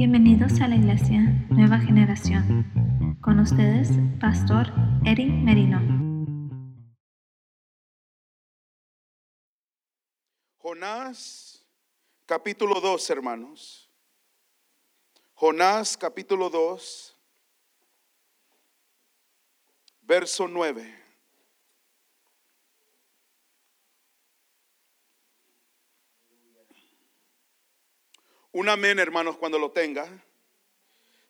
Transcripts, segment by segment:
Bienvenidos a la Iglesia Nueva Generación. Con ustedes, Pastor Eric Merino. Jonás capítulo 2, hermanos. Jonás capítulo 2, verso 9. Un amén, hermanos, cuando lo tenga.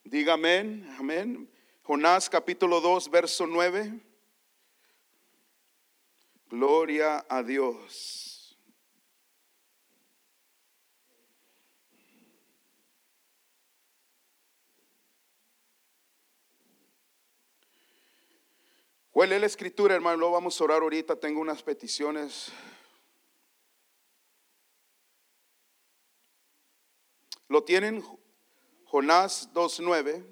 Diga amén, amén. Jonás capítulo 2, verso 9. Gloria a Dios. Huele la escritura, hermano. Lo vamos a orar ahorita. Tengo unas peticiones. ¿Lo tienen? Jonás 2.9.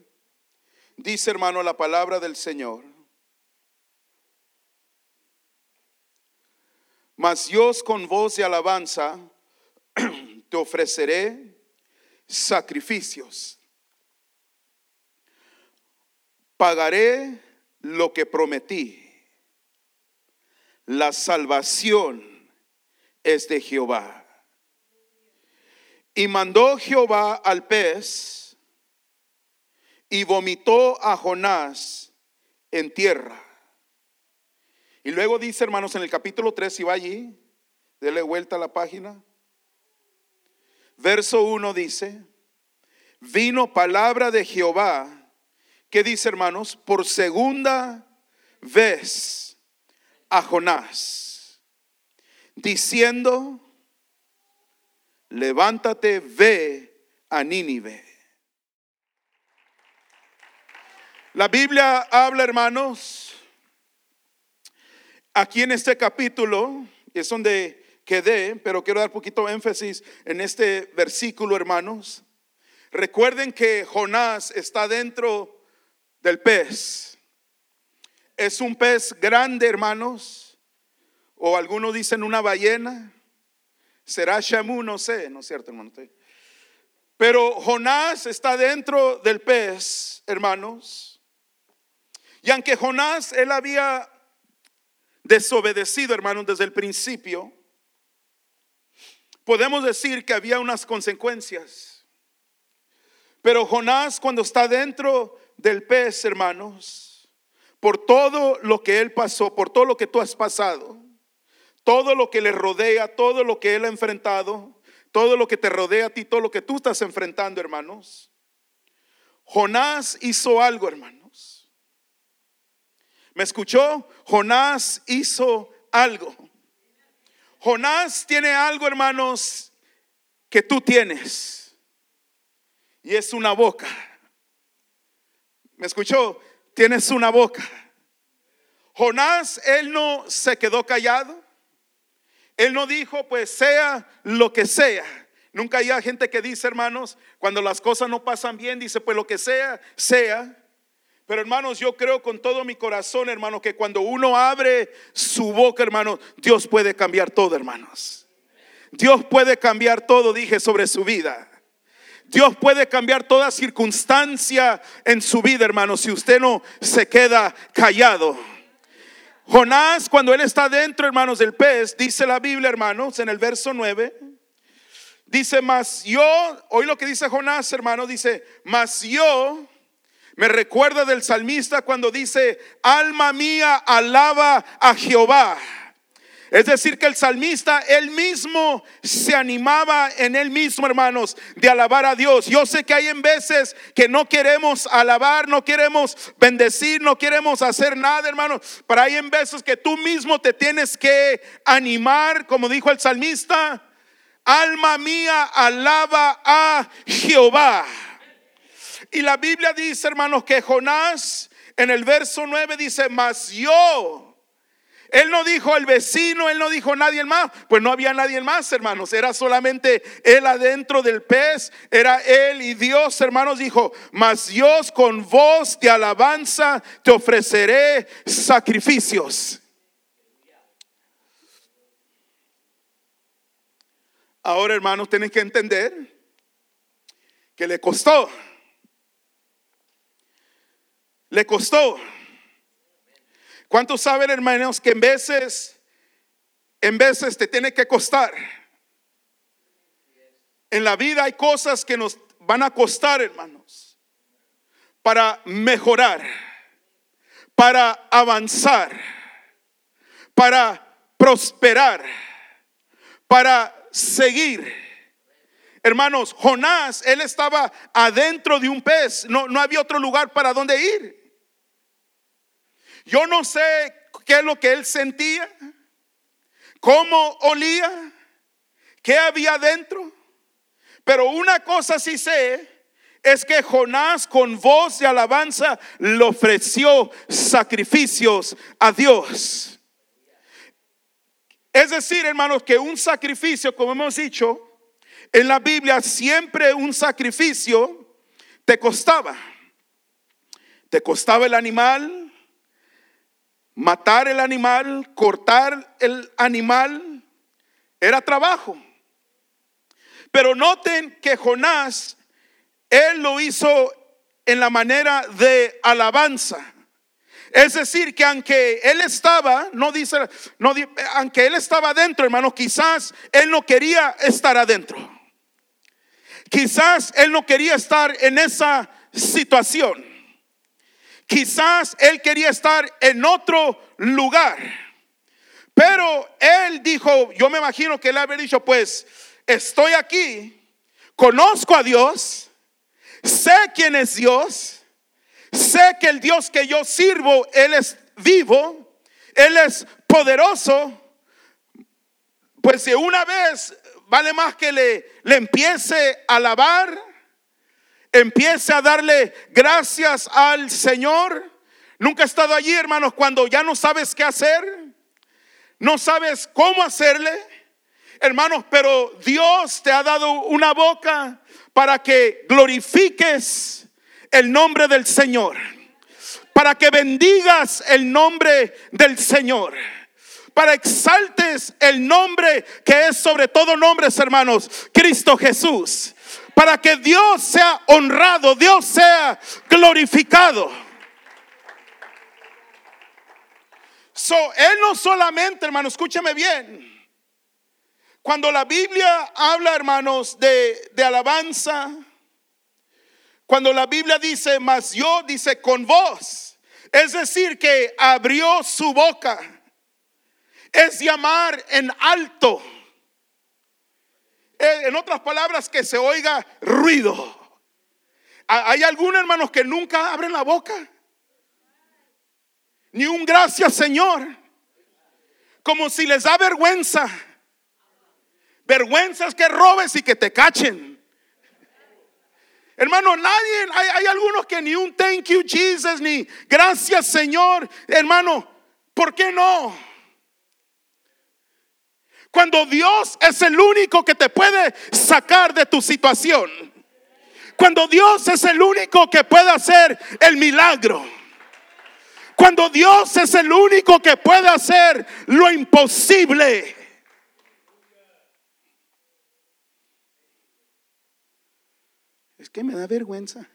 Dice, hermano, la palabra del Señor. Mas Dios con voz de alabanza te ofreceré sacrificios. Pagaré lo que prometí. La salvación es de Jehová. Y mandó Jehová al pez y vomitó a Jonás en tierra. Y luego dice, hermanos, en el capítulo 3, si va allí, dele vuelta a la página. Verso 1 dice, vino palabra de Jehová ¿Qué dice, hermanos? Por segunda vez a Jonás, diciendo, levántate, ve a Nínive. La Biblia habla, hermanos, aquí en este capítulo, es donde quedé, pero quiero dar poquito énfasis en este versículo, hermanos. Recuerden que Jonás está dentro del pez. Es un pez grande, hermanos, o algunos dicen una ballena. Será Shamu, no sé, no es cierto, hermano. Pero Jonás está dentro del pez, hermanos. Y aunque Jonás, él había desobedecido, hermanos, desde el principio, podemos decir que había unas consecuencias. Pero Jonás, cuando está dentro del pez, hermanos, por todo lo que él pasó, por todo lo que tú has pasado, todo lo que le rodea, todo lo que él ha enfrentado, todo lo que te rodea a ti, todo lo que tú estás enfrentando, hermanos. Jonás hizo algo, hermanos. ¿Me escuchó? Jonás hizo algo. Jonás tiene algo, hermanos, que tú tienes. Y es una boca. ¿Me escuchó? Tienes una boca. Jonás, él no se quedó callado. Él no dijo, pues sea lo que sea. Nunca hay gente que dice, hermanos, cuando las cosas no pasan bien, dice, pues lo que sea, sea. Pero hermanos, yo creo con todo mi corazón, hermano, que cuando uno abre su boca, hermano, Dios puede cambiar todo, hermanos. Dios puede cambiar todo, dije, sobre su vida. Dios puede cambiar toda circunstancia en su vida, hermano, si usted no se queda callado. Jonás, cuando él está dentro, hermanos, del pez, dice la Biblia, hermanos, en el verso 9, dice, mas yo, hoy lo que dice Jonás, hermano, dice, mas yo, me recuerda del salmista cuando dice, alma mía, alaba a Jehová. Es decir, que el salmista él mismo se animaba en él mismo, hermanos, de alabar a Dios. Yo sé que hay en veces que no queremos alabar, no queremos bendecir, no queremos hacer nada, hermanos. Pero hay en veces que tú mismo te tienes que animar, como dijo el salmista, alma mía, alaba a Jehová. Y la Biblia dice, hermanos, que Jonás en el verso 9 dice, mas yo él no dijo el vecino, él no dijo nadie más, pues no había nadie más, hermanos, era solamente él adentro del pez, era él y Dios, hermanos, dijo, mas Dios con voz de alabanza te ofreceré sacrificios. Ahora, hermanos, tienen que entender que le costó. Le costó. ¿Cuántos saben, hermanos, que en veces, en veces te tiene que costar? En la vida hay cosas que nos van a costar, hermanos, para mejorar, para avanzar, para prosperar, para seguir. Hermanos, Jonás, él estaba adentro de un pez, no, no había otro lugar para donde ir. Yo no sé qué es lo que él sentía, cómo olía, qué había dentro, pero una cosa sí sé es que Jonás con voz de alabanza le ofreció sacrificios a Dios. Es decir, hermanos, que un sacrificio, como hemos dicho, en la Biblia siempre un sacrificio te costaba. Te costaba el animal, matar el animal, cortar el animal, era trabajo. Pero noten que Jonás, él lo hizo en la manera de alabanza. Es decir, que aunque él estaba, no dice, no, aunque él estaba adentro, hermano, quizás él no quería estar adentro. Quizás él no quería estar en esa situación. Quizás él quería estar en otro lugar. Pero él dijo, yo me imagino que él había dicho, pues estoy aquí, conozco a Dios, sé quién es Dios, sé que el Dios que yo sirvo, Él es vivo, Él es poderoso. Pues si una vez vale más que le, le empiece a alabar, empiece a darle gracias al Señor. Nunca he estado allí, hermanos, cuando ya no sabes qué hacer, no sabes cómo hacerle. Hermanos, pero Dios te ha dado una boca para que glorifiques el nombre del Señor, para que bendigas el nombre del Señor para exaltes el nombre que es sobre todo nombres, hermanos, Cristo Jesús para que Dios sea honrado, Dios sea glorificado. So, él no solamente, hermano, escúchame bien. Cuando la Biblia habla, hermanos, de, de alabanza, cuando la Biblia dice, mas yo, dice con voz, es decir, que abrió su boca, es llamar en alto en otras palabras, que se oiga ruido. ¿Hay algunos hermanos que nunca abren la boca? Ni un gracias, Señor. Como si les da vergüenza. Vergüenza es que robes y que te cachen. Hermano, nadie, hay, hay, algunos que ni un thank you Jesus, ni gracias Señor. Hermano, ¿por qué no? Cuando Dios es el único que te puede sacar de tu situación. Cuando Dios es el único que puede hacer el milagro. Cuando Dios es el único que puede hacer lo imposible. Es que me da vergüenza.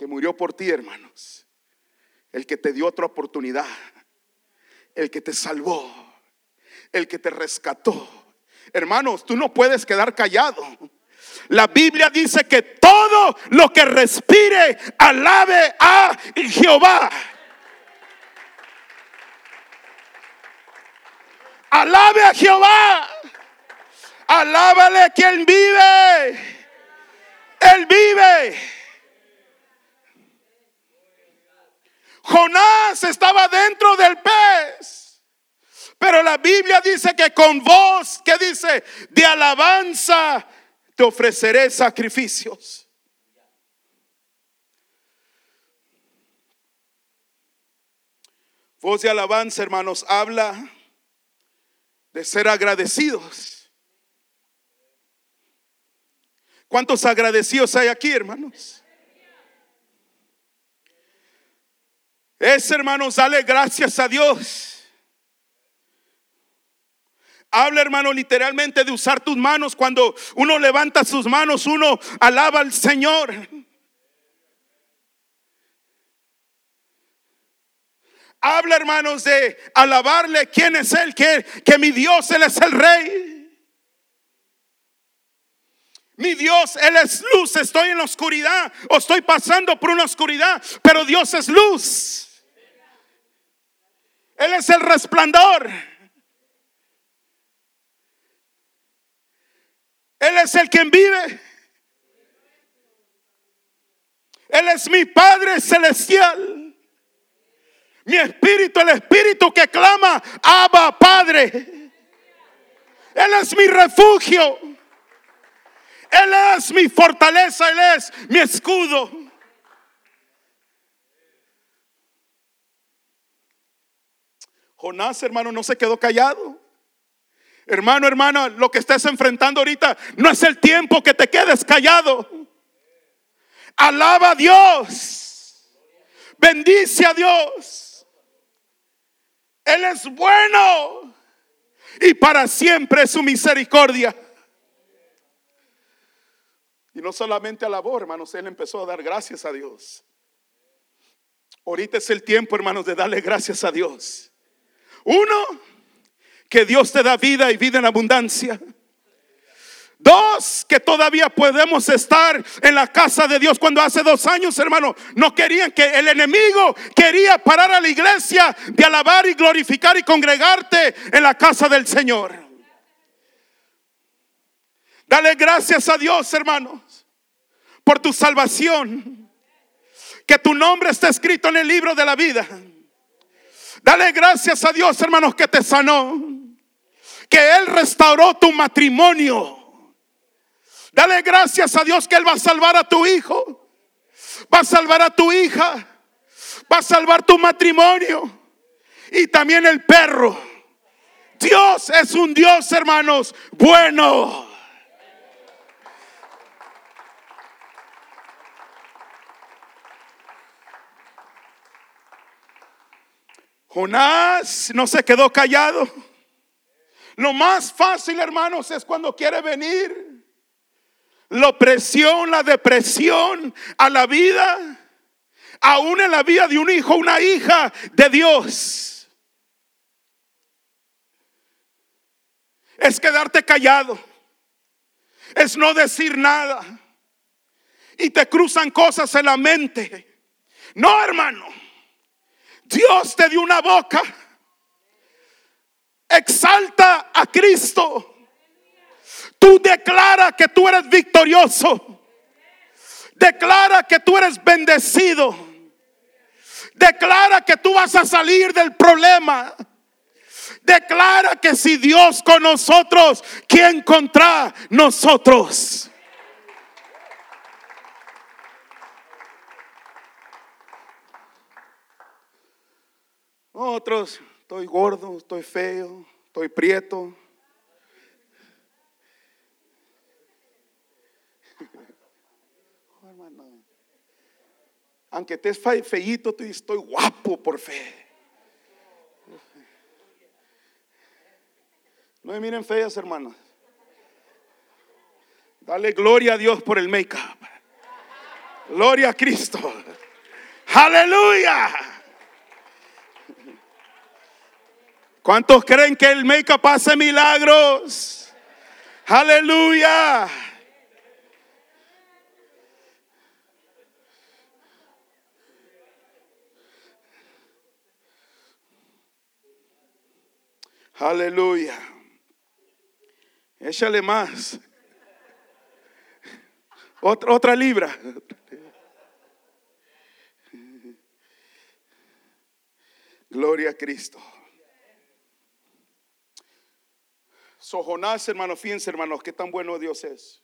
Que murió por ti, hermanos, el que te dio otra oportunidad, el que te salvó, el que te rescató. Hermanos, tú no puedes quedar callado. La Biblia dice que todo lo que respire alabe a Jehová. Alabe a Jehová. Alábale quien vive. Él vive. Jonás estaba dentro del pez. Pero la Biblia dice que con voz, ¿qué dice? De alabanza te ofreceré sacrificios. Voz de alabanza, hermanos, habla de ser agradecidos. ¿Cuántos agradecidos hay aquí, hermanos? Es, hermanos, dale gracias a Dios. Habla, hermano, literalmente de usar tus manos. Cuando uno levanta sus manos, uno alaba al Señor. Habla, hermanos, de alabarle quién es Él, que, que mi Dios, Él es el Rey. Mi Dios, Él es luz. Estoy en la oscuridad o estoy pasando por una oscuridad, pero Dios es luz. Él es el resplandor. Él es el quien vive. Él es mi Padre celestial. Mi espíritu, el espíritu que clama, Abba Padre. Él es mi refugio. Él es mi fortaleza, Él es mi escudo. Jonás, hermano, no se quedó callado. Hermano, hermana, lo que estés enfrentando ahorita no es el tiempo que te quedes callado. Alaba a Dios. Bendice a Dios. Él es bueno. Y para siempre es su misericordia. Y no solamente alabó, hermanos, él empezó a dar gracias a Dios. Ahorita es el tiempo, hermanos, de darle gracias a Dios. Uno, que Dios te da vida y vida en abundancia. Dos, que todavía podemos estar en la casa de Dios. Cuando hace dos años, hermano, no querían que el enemigo quería parar a la iglesia de alabar y glorificar y congregarte en la casa del Señor. Dale gracias a Dios, hermanos, por tu salvación. Que tu nombre esté escrito en el libro de la vida. Dale gracias a Dios, hermanos, que te sanó. Que Él restauró tu matrimonio. Dale gracias a Dios que Él va a salvar a tu hijo. Va a salvar a tu hija. Va a salvar tu matrimonio. Y también el perro. Dios es un Dios, hermanos, bueno. Jonás no se quedó callado. Lo más fácil, hermanos, es cuando quiere venir. La opresión, la depresión a la vida, aún en la vida de un hijo, una hija de Dios. Es quedarte callado. Es no decir nada. Y te cruzan cosas en la mente. No, hermano. Dios te dio una boca. Exalta a Cristo. Tú declara que tú eres victorioso. Declara que tú eres bendecido. Declara que tú vas a salir del problema. Declara que si Dios con nosotros, ¿quién contra nosotros? Otros, estoy gordo, estoy feo, estoy prieto. Aunque estés feíto, estoy guapo por fe. No me miren feas, hermanos. Dale gloria a Dios por el make-up. Gloria a Cristo. Aleluya. ¿Cuántos creen que el make-up hace milagros? Aleluya. Aleluya. Échale más. Otra, otra libra. Gloria a Cristo. So Jonás, hermano, fíjense, hermanos, qué tan bueno Dios es.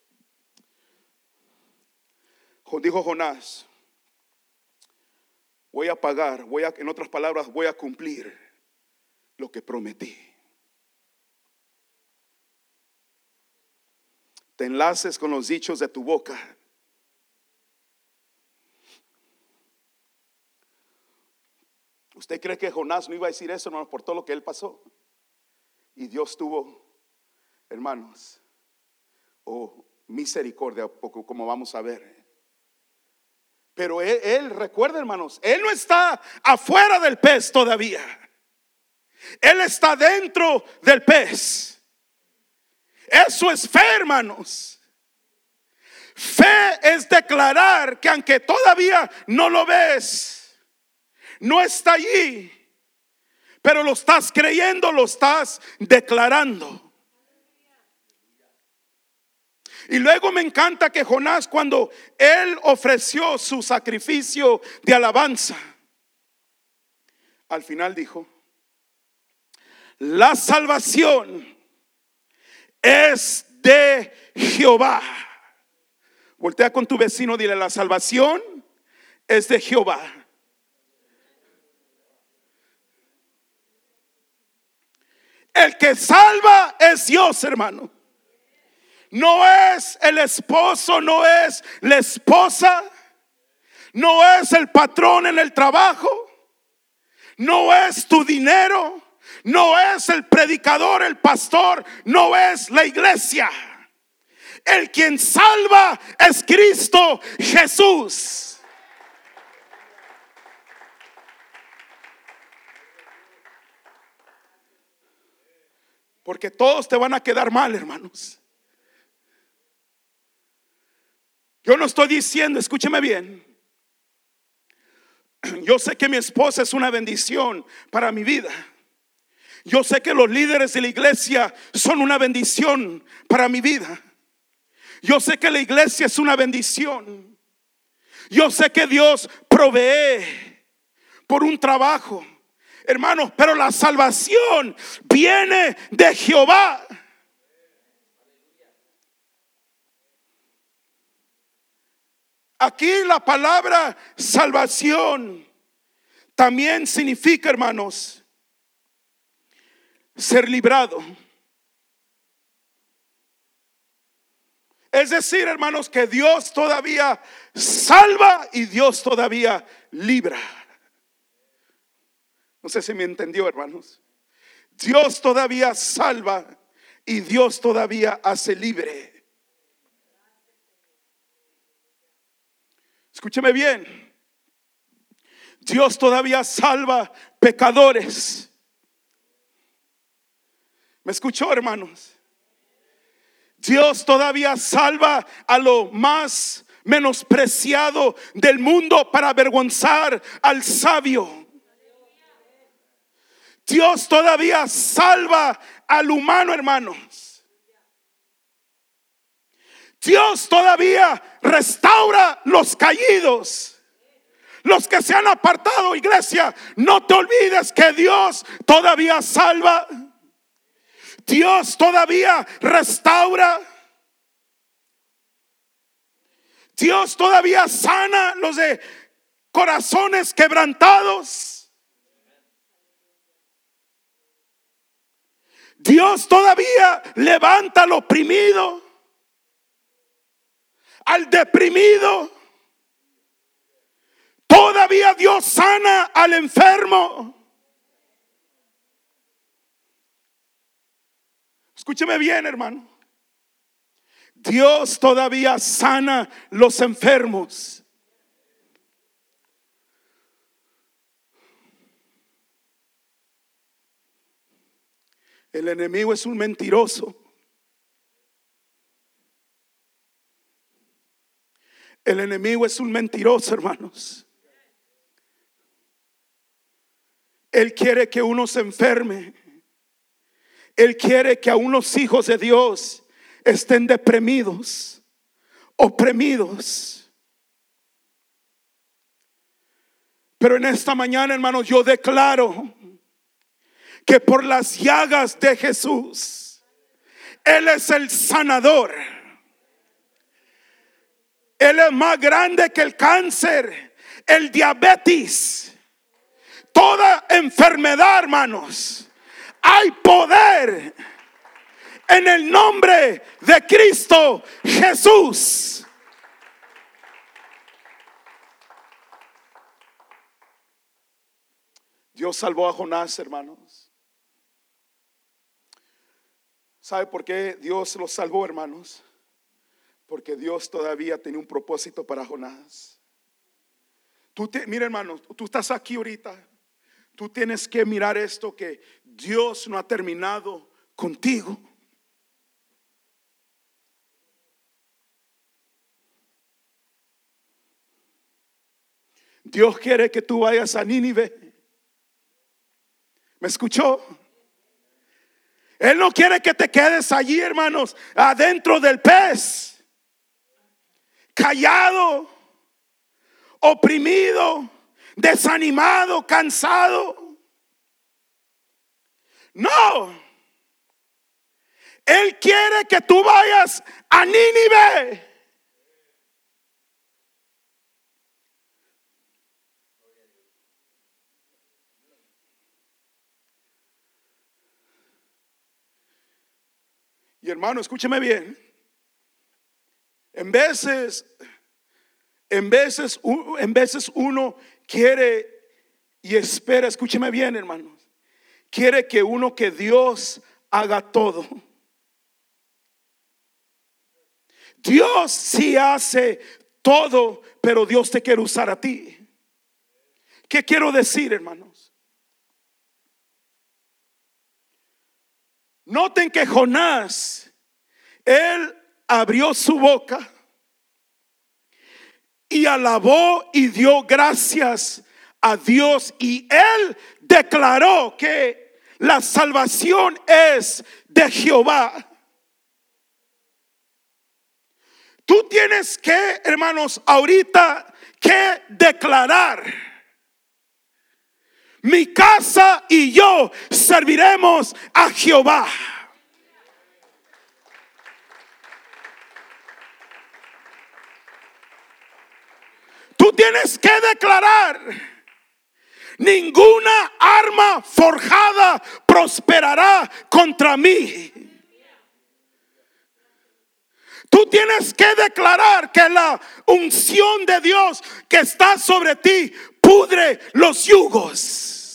Dijo Jonás, voy a pagar, voy a, en otras palabras, voy a cumplir lo que prometí. Te enlaces con los dichos de tu boca. ¿Usted cree que Jonás no iba a decir eso, hermano, por todo lo que él pasó? Y Dios tuvo hermanos, oh misericordia, poco como vamos a ver. Pero él, él, recuerda hermanos, él no está afuera del pez todavía. Él está dentro del pez. Eso es fe, hermanos. Fe es declarar que aunque todavía no lo ves, no está allí, pero lo estás creyendo, lo estás declarando. Y luego me encanta que Jonás cuando él ofreció su sacrificio de alabanza, al final dijo, la salvación es de Jehová. Voltea con tu vecino, dile, la salvación es de Jehová. El que salva es Dios, hermano. No es el esposo, no es la esposa, no es el patrón en el trabajo, no es tu dinero, no es el predicador, el pastor, no es la iglesia. El quien salva es Cristo Jesús. Porque todos te van a quedar mal, hermanos. Yo no estoy diciendo, escúcheme bien. Yo sé que mi esposa es una bendición para mi vida. Yo sé que los líderes de la iglesia son una bendición para mi vida. Yo sé que la iglesia es una bendición. Yo sé que Dios provee por un trabajo. Hermanos, pero la salvación viene de Jehová. Aquí la palabra salvación también significa, hermanos, ser librado. Es decir, hermanos, que Dios todavía salva y Dios todavía libra. No sé si me entendió, hermanos. Dios todavía salva y Dios todavía hace libre. Escúcheme bien. Dios todavía salva pecadores. ¿Me escuchó, hermanos? Dios todavía salva a lo más menospreciado del mundo para avergonzar al sabio. Dios todavía salva al humano, hermanos. Dios todavía restaura los caídos. Los que se han apartado, iglesia, no te olvides que Dios todavía salva. Dios todavía restaura. Dios todavía sana los de corazones quebrantados. Dios todavía levanta al oprimido al deprimido. Todavía Dios sana al enfermo. Escúcheme bien, hermano. Dios todavía sana los enfermos. El enemigo es un mentiroso. El enemigo es un mentiroso, hermanos. Él quiere que uno se enferme. Él quiere que a unos hijos de Dios estén deprimidos, oprimidos. Pero en esta mañana, hermanos, yo declaro que por las llagas de Jesús, Él es el sanador. Él es más grande que el cáncer, el diabetes, toda enfermedad, hermanos. Hay poder en el nombre de Cristo Jesús. Dios salvó a Jonás, hermanos. ¿Sabe por qué Dios los salvó, hermanos? Porque Dios todavía tenía un propósito para Jonás. Tú te, mira, hermanos, tú estás aquí ahorita. Tú tienes que mirar esto que Dios no ha terminado contigo. Dios quiere que tú vayas a Nínive. ¿Me escuchó? Él no quiere que te quedes allí, hermanos, adentro del pez, callado, oprimido, desanimado, cansado. No. Él quiere que tú vayas a Nínive. Y hermano, escúcheme bien. En veces, en veces, en veces uno quiere y espera, escúcheme bien, hermanos. Quiere que uno que Dios haga todo. Dios sí hace todo, pero Dios te quiere usar a ti. ¿Qué quiero decir, hermanos? Noten que Jonás, él abrió su boca y alabó y dio gracias a Dios y él declaró que la salvación es de Jehová. Tú tienes que, hermanos, ahorita que declarar mi casa y yo serviremos a Jehová. Tú tienes que declarar, ninguna arma forjada prosperará contra mí. Tú tienes que declarar que la unción de Dios que está sobre ti pudre los yugos.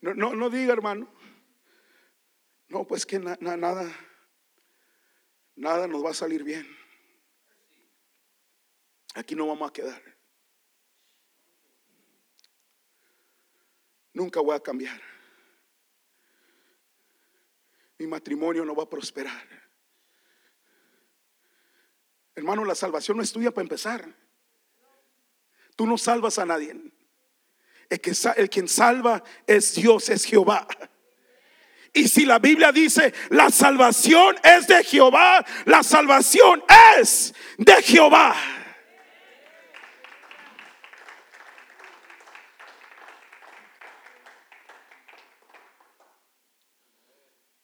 No, no, no diga, hermano. No, pues que nada, nada nos va a salir bien. Aquí no vamos a quedar. Nunca voy a cambiar. Mi matrimonio no va a prosperar. Hermano, la salvación no es tuya para empezar. Tú no salvas a nadie. El, que, el quien salva es Dios, es Jehová. Y si la Biblia dice, la salvación es de Jehová, la salvación es de Jehová.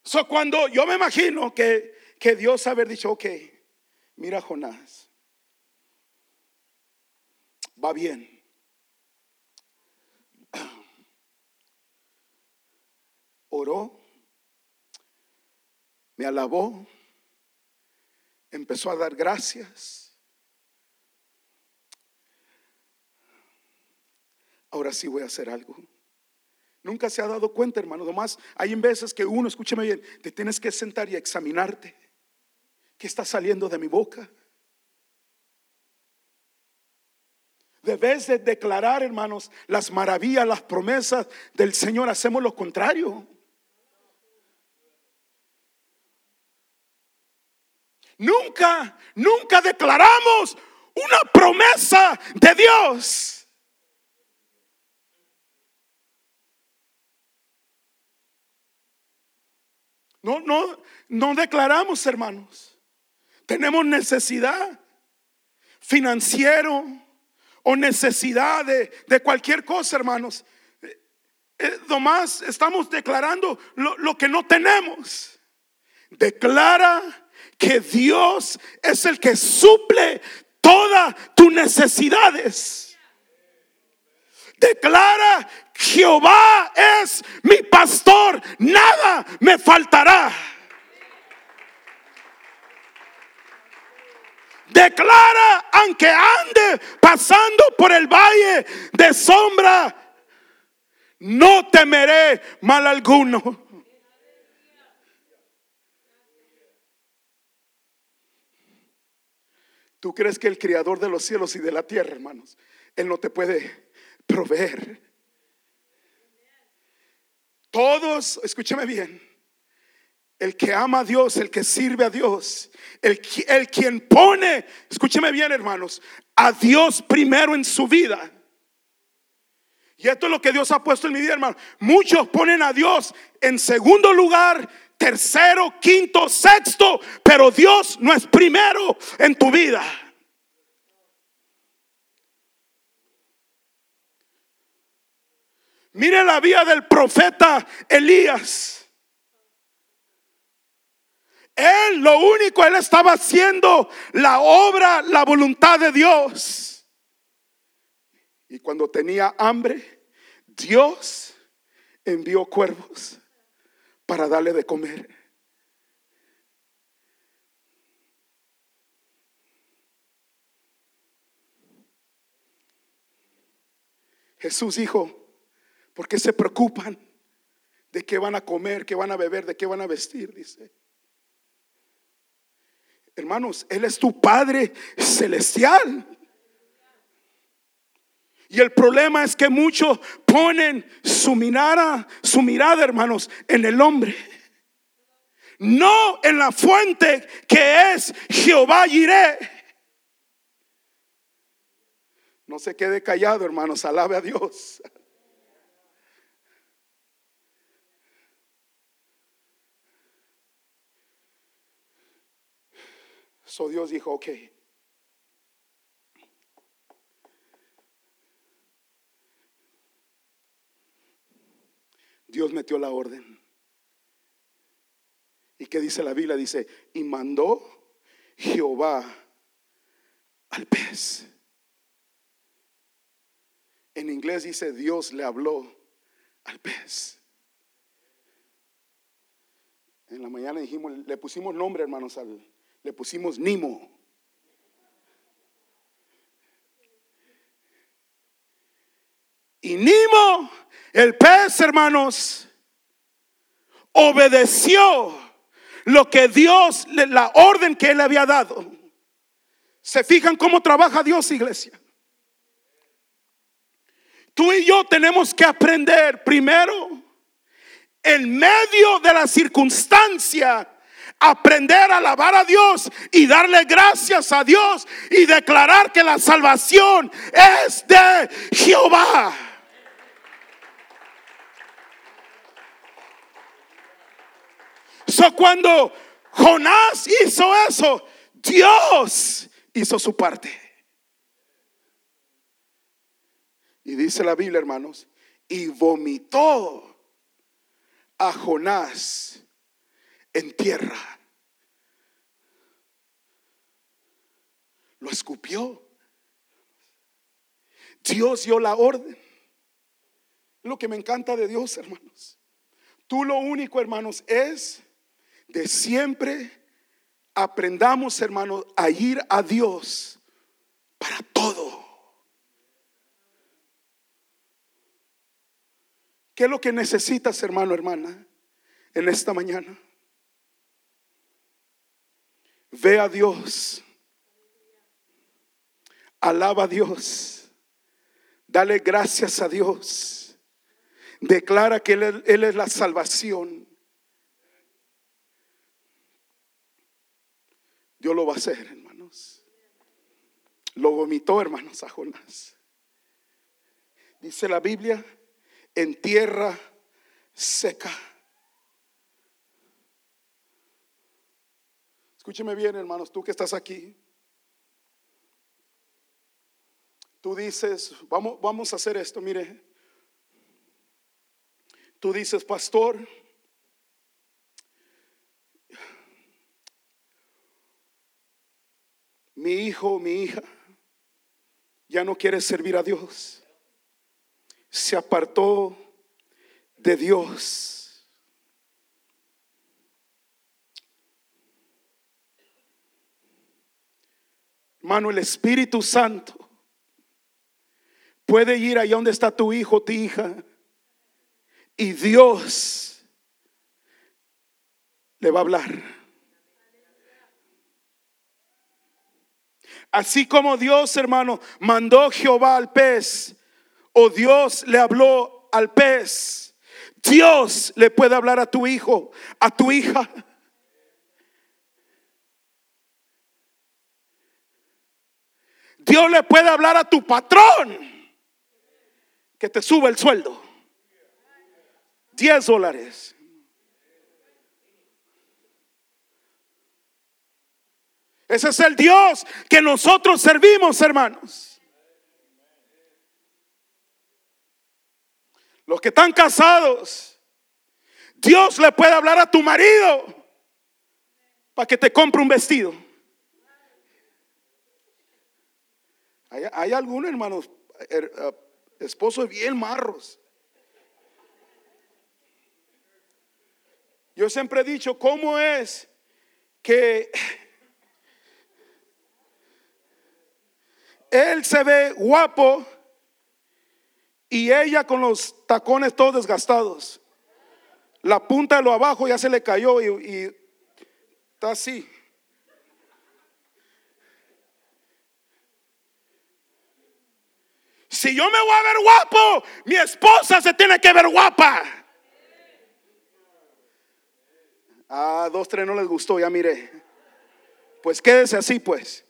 So, cuando yo me imagino que, que Dios haber dicho, ok, mira Jonás, va bien. Oró, me alabó, empezó a dar gracias. Ahora sí voy a hacer algo. Nunca se ha dado cuenta, hermano. Además, hay veces que uno, escúcheme bien, te tienes que sentar y examinarte. ¿Qué está saliendo de mi boca? Debes de declarar, hermanos, las maravillas, las promesas del Señor. Hacemos lo contrario. Nunca, nunca declaramos una promesa de Dios. No, no, no declaramos, hermanos. Tenemos necesidad financiero o necesidad de, cualquier cosa, hermanos. Eh, eh, nomás estamos declarando lo, lo que no tenemos. Declara que Dios es el que suple todas tus necesidades. Declara, Jehová es mi pastor, nada me faltará. Declara, aunque ande pasando por el valle de sombra, no temeré mal alguno. ¿Tú crees que el creador de los cielos y de la tierra, hermanos, Él no te puede proveer? Todos, escúchame bien, el que ama a Dios, el que sirve a Dios, el, el quien pone, escúcheme bien hermanos, a Dios primero en su vida. Y esto es lo que Dios ha puesto en mi vida, hermano. Muchos ponen a Dios en segundo lugar, tercero, quinto, sexto, pero Dios no es primero en tu vida. Mire la vida del profeta Elías. Él lo único, él estaba haciendo la obra, la voluntad de Dios. Y cuando tenía hambre, Dios envió cuervos para darle de comer. Jesús dijo, ¿por qué se preocupan de qué van a comer, qué van a beber, de qué van a vestir? Dice. Hermanos, Él es tu Padre celestial. Y el problema es que muchos ponen su mirada, su mirada, hermanos, en el hombre. No en la fuente que es Jehová Jireh. No se quede callado, hermanos, alabe a Dios. So Dios dijo, ok. Dios metió la orden. ¿Y qué dice la Biblia? Dice, y mandó Jehová al pez. En inglés dice, Dios le habló al pez. En la mañana dijimos, le pusimos nombre, hermanos, al, le pusimos Nimo. Y Nimo, el pez, hermanos, obedeció lo que Dios, la orden que él le había dado. ¿Se fijan cómo trabaja Dios, iglesia? Tú y yo tenemos que aprender primero, en medio de la circunstancia, aprender a alabar a Dios y darle gracias a Dios y declarar que la salvación es de Jehová. Cuando Jonás hizo eso, Dios hizo su parte. Y dice la Biblia, hermanos, y vomitó a Jonás en tierra. Lo escupió. Dios dio la orden. Lo que me encanta de Dios, hermanos. Tú lo único, hermanos, es de siempre aprendamos, hermanos, a ir a Dios para todo. ¿Qué es lo que necesitas, hermano, hermana, en esta mañana? Ve a Dios. Alaba a Dios. Dale gracias a Dios. Declara que Él, Él es la salvación. Dios lo va a hacer, hermanos. Lo vomitó, hermanos, a Jonás. Dice la Biblia, en tierra seca. Escúcheme bien, hermanos, tú que estás aquí. Tú dices, vamos, vamos a hacer esto, mire. Tú dices, pastor, mi hijo, mi hija, ya no quiere servir a Dios. Se apartó de Dios. Hermano, el Espíritu Santo puede ir allá donde está tu hijo, tu hija, y Dios le va a hablar. Así como Dios, hermano, mandó Jehová al pez, o Dios le habló al pez, Dios le puede hablar a tu hijo, a tu hija. Dios le puede hablar a tu patrón que te sube el sueldo. 10 dólares. Ese es el Dios que nosotros servimos, hermanos. Los que están casados, Dios le puede hablar a tu marido para que te compre un vestido. Hay, algunos hermanos, er, eh, esposos bien marros. Yo siempre he dicho, ¿cómo es que él se ve guapo y ella con los tacones todos desgastados? La punta de lo abajo ya se le cayó y, está así. Si yo me voy a ver guapo, mi esposa se tiene que ver guapa. Ah, dos, tres no les gustó, ya miré. Pues quédese así, pues.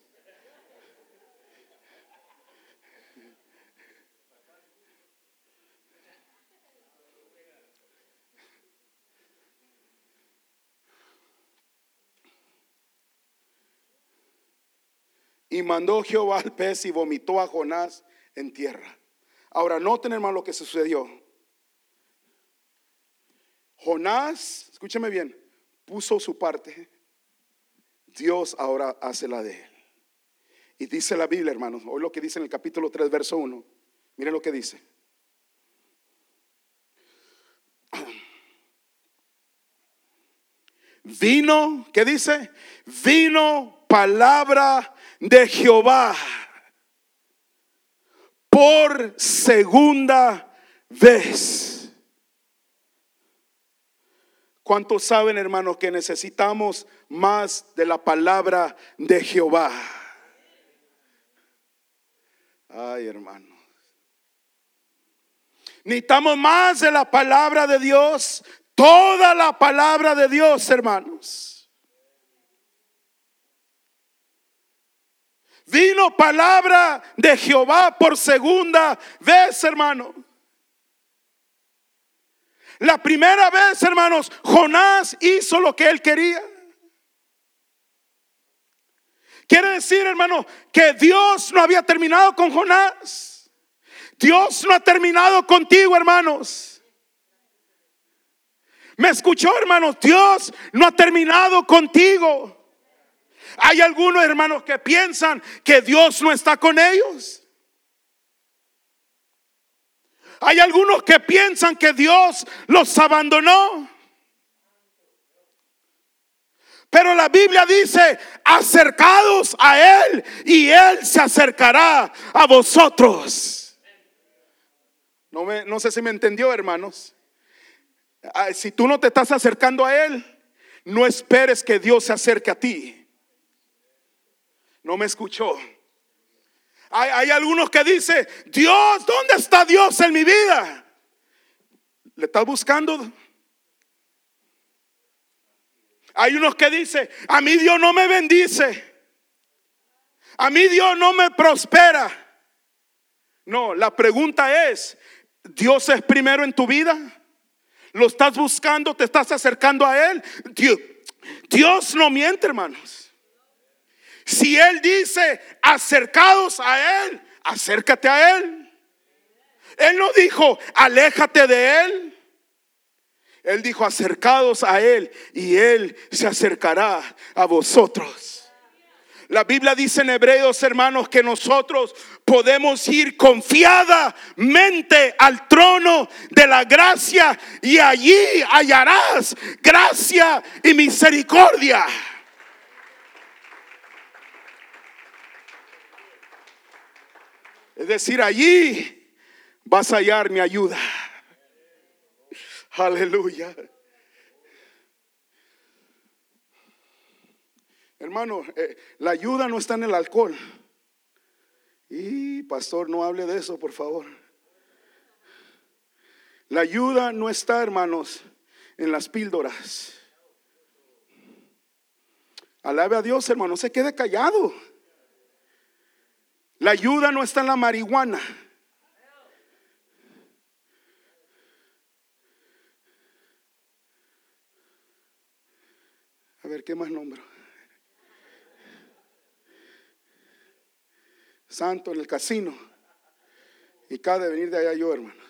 Y mandó Jehová al pez y vomitó a Jonás en tierra. Ahora, noten hermano lo que sucedió. Jonás, escúcheme bien, puso su parte. Dios ahora hace la de él. Y dice la Biblia, hermanos, hoy lo que dice en el capítulo 3, verso 1. Miren lo que dice. Vino, ¿qué dice? Vino palabra de Jehová por segunda vez. ¿Cuántos saben, hermanos, que necesitamos más de la palabra de Jehová? Ay, hermano. Necesitamos más de la palabra de Dios, toda la palabra de Dios, hermanos. Vino palabra de Jehová por segunda vez, hermano. La primera vez, hermanos, Jonás hizo lo que él quería. Quiere decir, hermano, que Dios no había terminado con Jonás. Dios no ha terminado contigo, hermanos. ¿Me escuchó, hermanos? Dios no ha terminado contigo. Hay algunos hermanos que piensan que Dios no está con ellos. Hay algunos que piensan que Dios los abandonó. Pero la Biblia dice, acercados a Él y Él se acercará a vosotros. No, sé si me entendió, hermanos. Ah, si tú no te estás acercando a Él, no esperes que Dios se acerque a ti no me escuchó. Hay, algunos que dicen, Dios, ¿dónde está Dios en mi vida? ¿Le estás buscando? Hay unos que dicen, a mí Dios no me bendice. A mí Dios no me prospera. No, la pregunta es, ¿Dios es primero en tu vida? ¿Lo estás buscando? ¿Te estás acercando a Él? Dios, Dios no miente, hermanos. Si Él dice, acercados a Él, acércate a Él. Él no dijo, aléjate de Él. Él dijo, acercados a Él y Él se acercará a vosotros. La Biblia dice en Hebreos, hermanos, que nosotros podemos ir confiadamente al trono de la gracia y allí hallarás gracia y misericordia. Es decir, allí vas a hallar mi ayuda. Aleluya. Hermano, eh, la ayuda no está en el alcohol. Y pastor, no hable de eso, por favor. La ayuda no está, hermanos, en las píldoras. Alabe a Dios, hermano, se quede callado. La ayuda no está en la marihuana. A ver, ¿qué más nombro? Santo en el casino. Y cada de venir de allá yo, hermanos.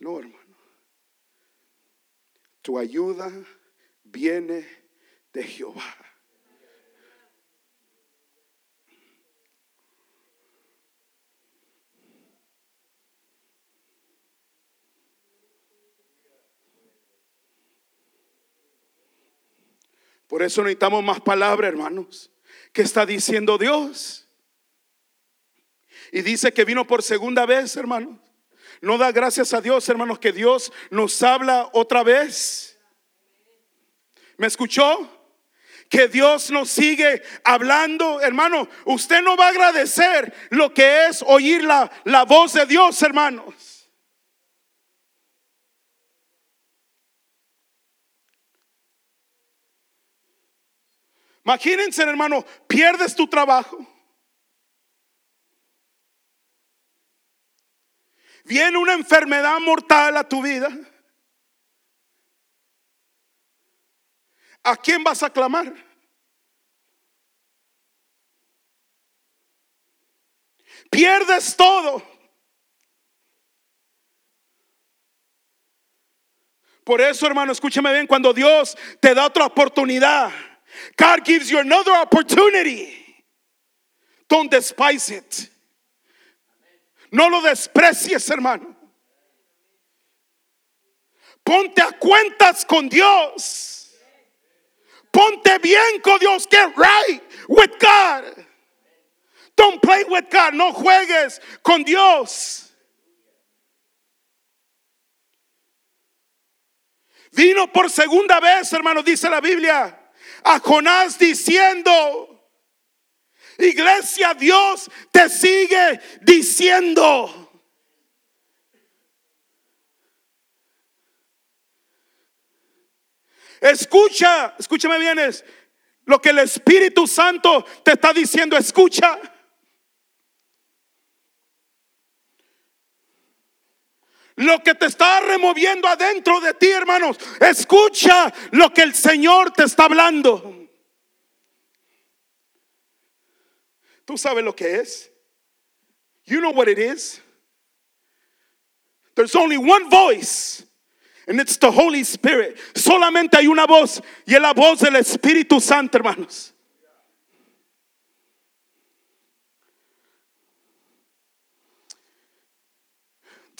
No, hermano. Tu ayuda viene de Jehová. Por eso necesitamos más palabra, hermanos. ¿Qué está diciendo Dios? Y dice que vino por segunda vez, hermanos. No da gracias a Dios, hermanos, que Dios nos habla otra vez. ¿Me escuchó? Que Dios nos sigue hablando, hermano. Usted no va a agradecer lo que es oír la, la voz de Dios, hermanos. Imagínense, hermano, pierdes tu trabajo. Viene una enfermedad mortal a tu vida. ¿A quién vas a clamar? Pierdes todo. Por eso, hermano, escúchame bien, cuando Dios te da otra oportunidad God gives you another opportunity. Don't despise it. No lo desprecies, hermano. Ponte a cuentas con Dios. Ponte bien con Dios. Get right with God. Don't play with God. No juegues con Dios. Vino por segunda vez, hermano, dice la Biblia a Jonás diciendo, iglesia, Dios te sigue diciendo. Escucha, escúchame bien, es lo que el Espíritu Santo te está diciendo, escucha. Lo que te está removiendo adentro de ti, hermanos. Escucha lo que el Señor te está hablando. ¿Tú sabes lo que es? You know what it is. There's only one voice. And it's the Holy Spirit. Solamente hay una voz. Y es la voz del Espíritu Santo, hermanos.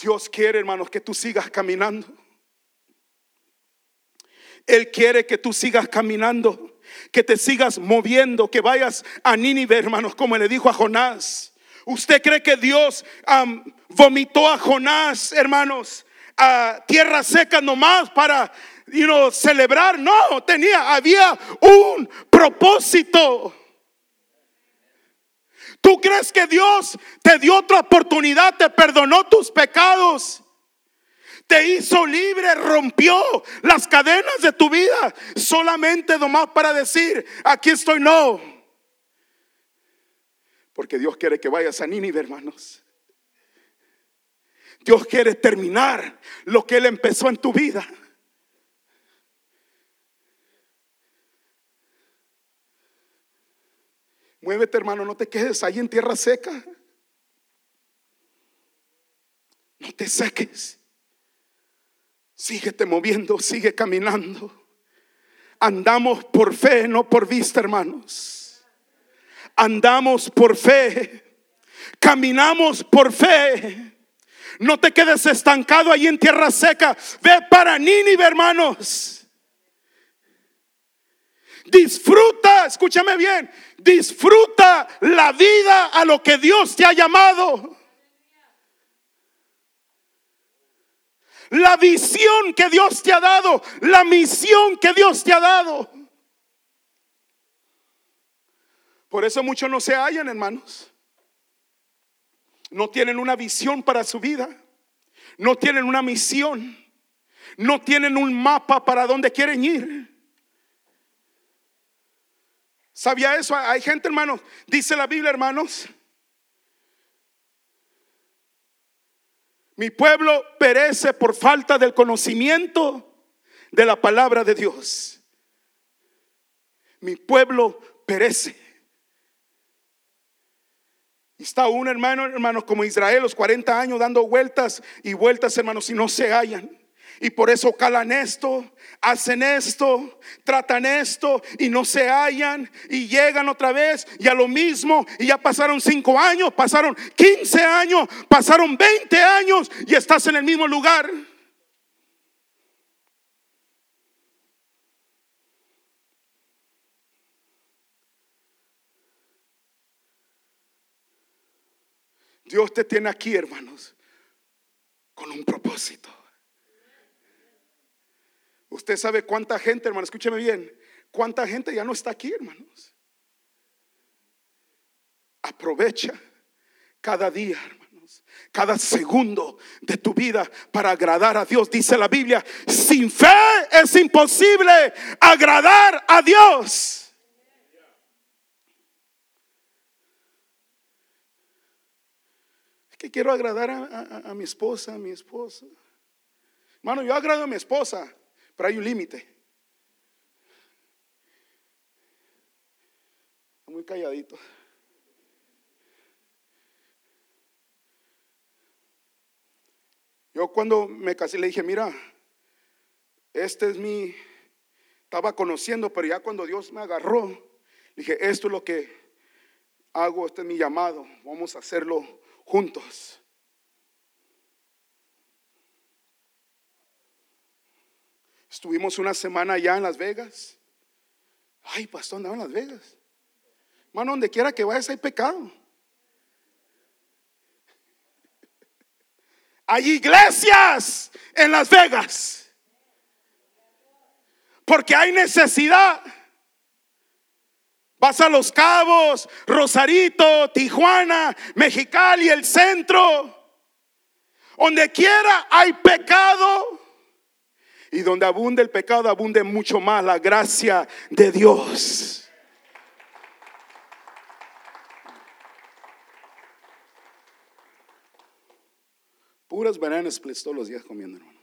Dios quiere, hermanos, que tú sigas caminando. Él quiere que tú sigas caminando, que te sigas moviendo, que vayas a Nínive, hermanos, como le dijo a Jonás. ¿Usted cree que Dios vomitó a Jonás, hermanos, a tierra seca nomás para celebrar? No, tenía, había un propósito. ¿Tú crees que Dios te dio otra oportunidad, te perdonó tus pecados? Te hizo libre, rompió las cadenas de tu vida solamente nomás para decir, aquí estoy, no. Porque Dios quiere que vayas a Nínive, hermanos. Dios quiere terminar lo que Él empezó en tu vida. Muévete, hermano, no te quedes ahí en tierra seca. No te seques. Síguete moviendo, sigue caminando. Andamos por fe, no por vista, hermanos. Andamos por fe. Caminamos por fe. No te quedes estancado ahí en tierra seca. Ve para Nínive, hermanos. Disfruta escúchame bien, disfruta la vida a lo que Dios te ha llamado. La visión que Dios te ha dado, la misión que Dios te ha dado. Por eso muchos no se hallan, hermanos. No tienen una visión para su vida. No tienen una misión. No tienen un mapa para dónde quieren ir. ¿Sabía eso? Hay gente, hermanos. Dice la Biblia, hermanos. Mi pueblo perece por falta del conocimiento de la palabra de Dios. Mi pueblo perece. Está un hermano, hermanos, como Israel, los 40 años dando vueltas y vueltas, hermanos, y no se hallan. Y por eso calan esto, hacen esto, tratan esto y no se hallan y llegan otra vez y a lo mismo y ya pasaron 5 años, pasaron 15 años, pasaron 20 años y estás en el mismo lugar. Dios te tiene aquí, hermanos, con un propósito. Usted sabe cuánta gente, hermano, escúcheme bien, cuánta gente ya no está aquí, hermanos. Aprovecha cada día, hermanos, cada segundo de tu vida para agradar a Dios. Dice la Biblia, sin fe es imposible agradar a Dios. que quiero agradar a, mi esposa, a mi esposa. Hermano, yo agrado a mi esposa, pero hay un límite. Muy calladito. Yo cuando me casé le dije, mira, este es mi, estaba conociendo, pero ya cuando Dios me agarró, dije, esto es lo que hago, este es mi llamado, vamos a hacerlo juntos. Estuvimos una semana allá en Las Vegas. Ay, pastor, andaba en Las Vegas. Mano, donde quiera que vayas hay pecado. Hay iglesias en Las Vegas. Porque hay necesidad. Vas a Los Cabos, Rosarito, Tijuana, Mexicali, el centro. Donde quiera hay pecado. Y donde abunde el pecado, abunde mucho más la gracia de Dios. Puras bananas todos los días comiendo, hermano.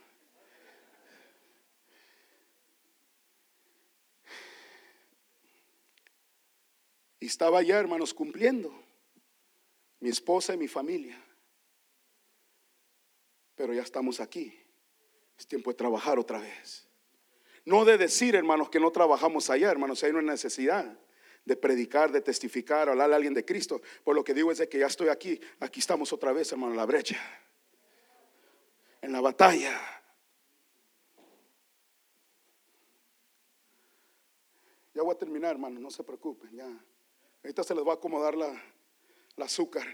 Estaba allá, hermanos, cumpliendo. Mi esposa y mi familia. Pero ya estamos aquí. Es tiempo de trabajar otra vez. No de decir, hermanos, que no trabajamos allá, hermanos, hay una necesidad de predicar, de testificar, hablar a alguien de Cristo. Por lo que digo es de que ya estoy aquí. Aquí estamos otra vez, hermano, en la brecha. En la batalla. Ya voy a terminar, hermano, no se preocupen, ya. Ahorita se les va a acomodar la, azúcar.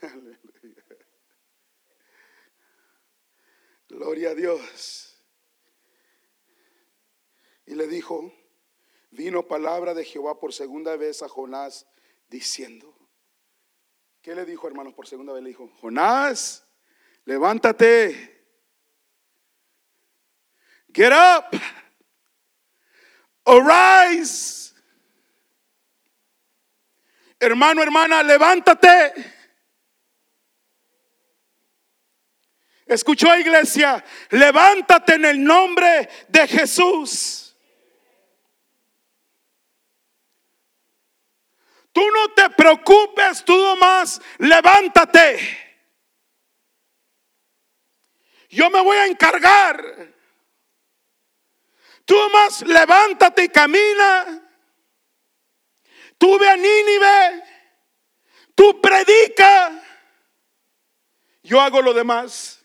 Gloria a Dios. Y le dijo, vino palabra de Jehová por segunda vez a Jonás diciendo, ¿qué le dijo hermanos por segunda vez? Le dijo, Jonás, levántate Get up. Arise. Hermano, hermana, levántate. Escuchó iglesia, levántate en el nombre de Jesús. Tú no te preocupes, tú más, levántate. Yo me voy a encargar Tú más levántate y camina. Tú ve a Nínive. Tú predica. Yo hago lo demás.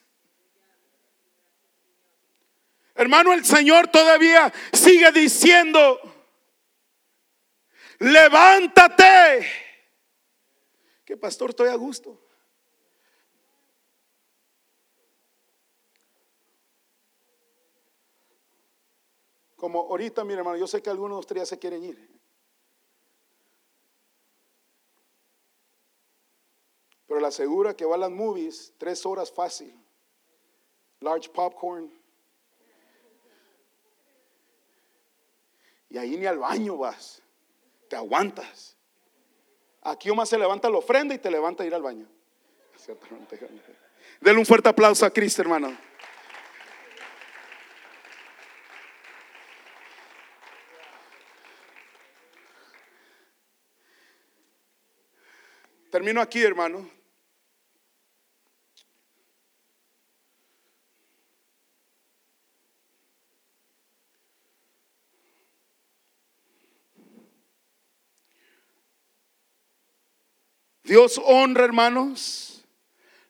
Hermano, el Señor todavía sigue diciendo, levántate. Que pastor, estoy a gusto. Como ahorita, mi hermano, yo sé que algunos de ustedes ya se quieren ir. Pero le asegura que va a las movies tres horas fácil. Large popcorn. Y ahí ni al baño vas. Te aguantas. Aquí más se levanta la ofrenda y te levanta a ir al baño. Denle un fuerte aplauso a Cristo, hermano. Termino aquí, hermano. Dios honra, hermanos,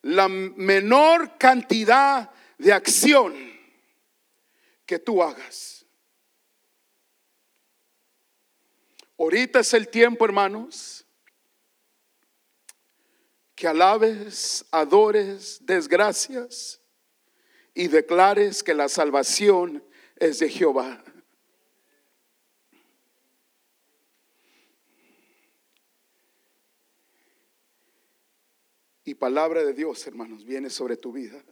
la menor cantidad de acción que tú hagas. Ahorita es el tiempo, hermanos, que alabes, adores, desgracias y declares que la salvación es de Jehová. Y palabra de Dios, hermanos, viene sobre tu vida.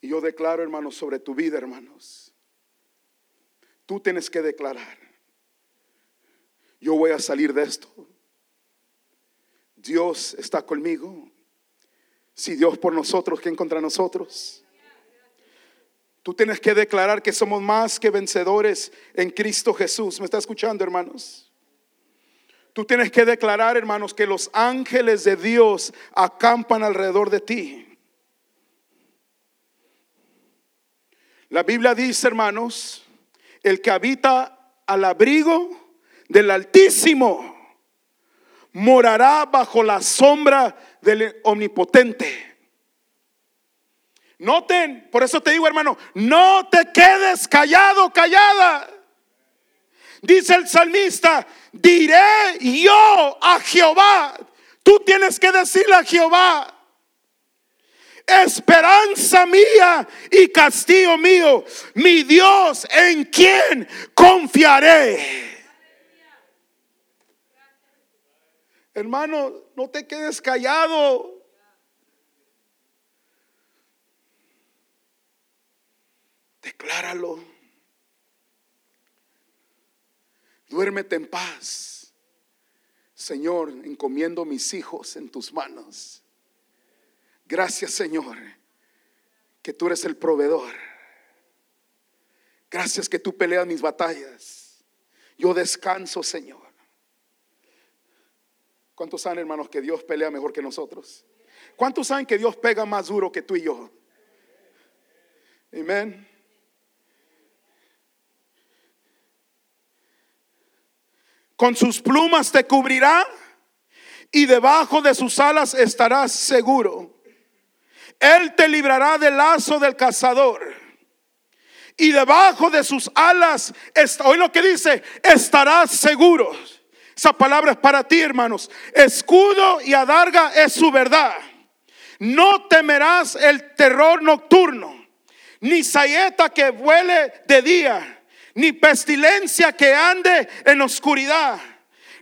Y yo declaro, hermanos, sobre tu vida, hermanos. Tú tienes que declarar, yo voy a salir de esto. Dios está conmigo. Si Dios por nosotros, ¿quién contra nosotros? Tú tienes que declarar que somos más que vencedores en Cristo Jesús. ¿Me está escuchando, hermanos? Tú tienes que declarar, hermanos, que los ángeles de Dios acampan alrededor de ti. La Biblia dice, hermanos, el que habita al abrigo del Altísimo morará bajo la sombra del omnipotente. Noten, por eso te digo hermano, no te quedes callado, callada. Dice el salmista, diré yo a Jehová. Tú tienes que decirle a Jehová, esperanza mía y castillo mío, mi Dios en quien confiaré. Hermano, no te quedes callado. Decláralo. Duérmete en paz. Señor, encomiendo mis hijos en tus manos. Gracias, Señor, que tú eres el proveedor. Gracias que tú peleas mis batallas. Yo descanso, Señor. ¿Cuántos saben, hermanos, que Dios pelea mejor que nosotros? ¿Cuántos saben que Dios pega más duro que tú y yo? Amén. Con sus plumas te cubrirá y debajo de sus alas estarás seguro. Él te librará del lazo del cazador. Y debajo de sus alas, hoy lo que dice, estarás seguro. Esa palabra es para ti, hermanos. Escudo y adarga es su verdad. No temerás el terror nocturno, ni saeta que vuele de día, ni pestilencia que ande en oscuridad,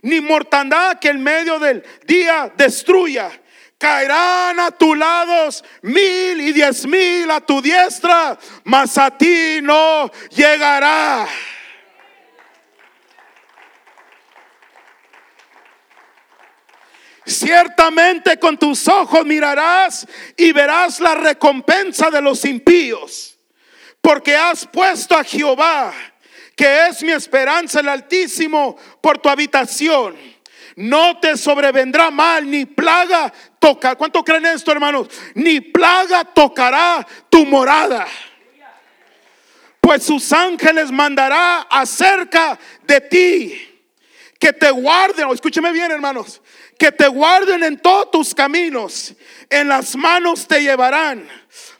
ni mortandad que en medio del día destruya. Caerán a tu lados mil y diez mil a tu diestra, mas a ti no llegará. Ciertamente con tus ojos mirarás y verás la recompensa de los impíos, porque has puesto a Jehová, que es mi esperanza, el Altísimo, por tu habitación. No te sobrevendrá mal, ni plaga toca. ¿Cuánto creen esto, hermanos? Ni plaga tocará tu morada. Pues sus ángeles mandará acerca de ti que te guarden, escúcheme bien hermanos, que te guarden en todos tus caminos, en las manos te llevarán,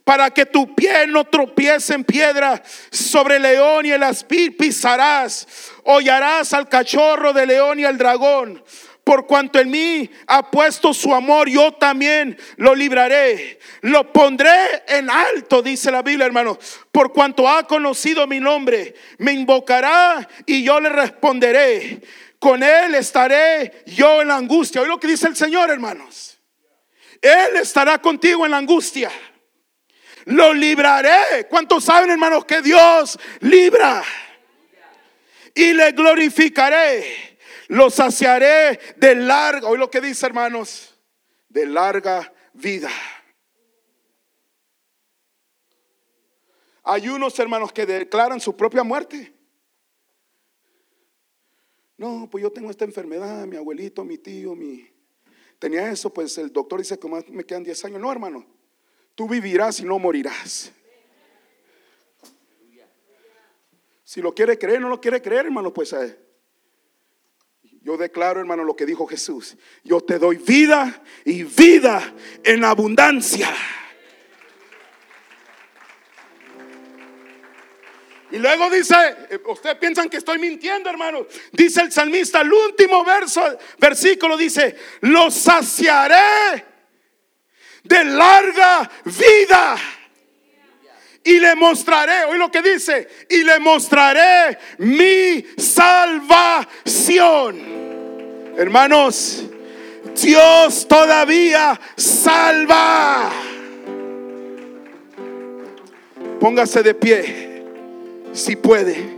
para que tu pie no tropiece en piedra, sobre león y el aspir pisarás, hollarás al cachorro de león y al dragón. Por cuanto en mí ha puesto su amor, yo también lo libraré. Lo pondré en alto, dice la Biblia, hermano. Por cuanto ha conocido mi nombre, me invocará y yo le responderé. Con él estaré yo en la angustia. Oye lo que dice el Señor, hermanos. Él estará contigo en la angustia. Lo libraré. ¿Cuántos saben, hermanos, que Dios libra? Y le glorificaré lo saciaré de larga, hoy lo que dice hermanos, de larga vida. Hay unos hermanos que declaran su propia muerte. No, pues yo tengo esta enfermedad, mi abuelito, mi tío, mi... Tenía eso, pues el doctor dice que me quedan 10 años. No, hermano, tú vivirás y no morirás. Si lo quiere creer, no lo quiere creer, hermano, pues... Eh, yo declaro, hermano, lo que dijo Jesús. Yo te doy vida y vida en abundancia. Y luego dice, eh, ustedes piensan que estoy mintiendo, hermano. Dice el salmista, el último verso, versículo dice, lo saciaré de larga vida. Y le mostraré, oí lo que dice, y le mostraré mi salvación. Hermanos, Dios todavía salva. Póngase de pie, si puede.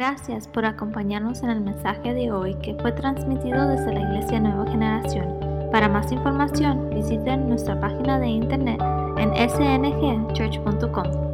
Gracias por acompañarnos en el mensaje de hoy que fue transmitido desde la Iglesia Nueva Generación. Para más información, visiten nuestra página de internet en sngchurch.com.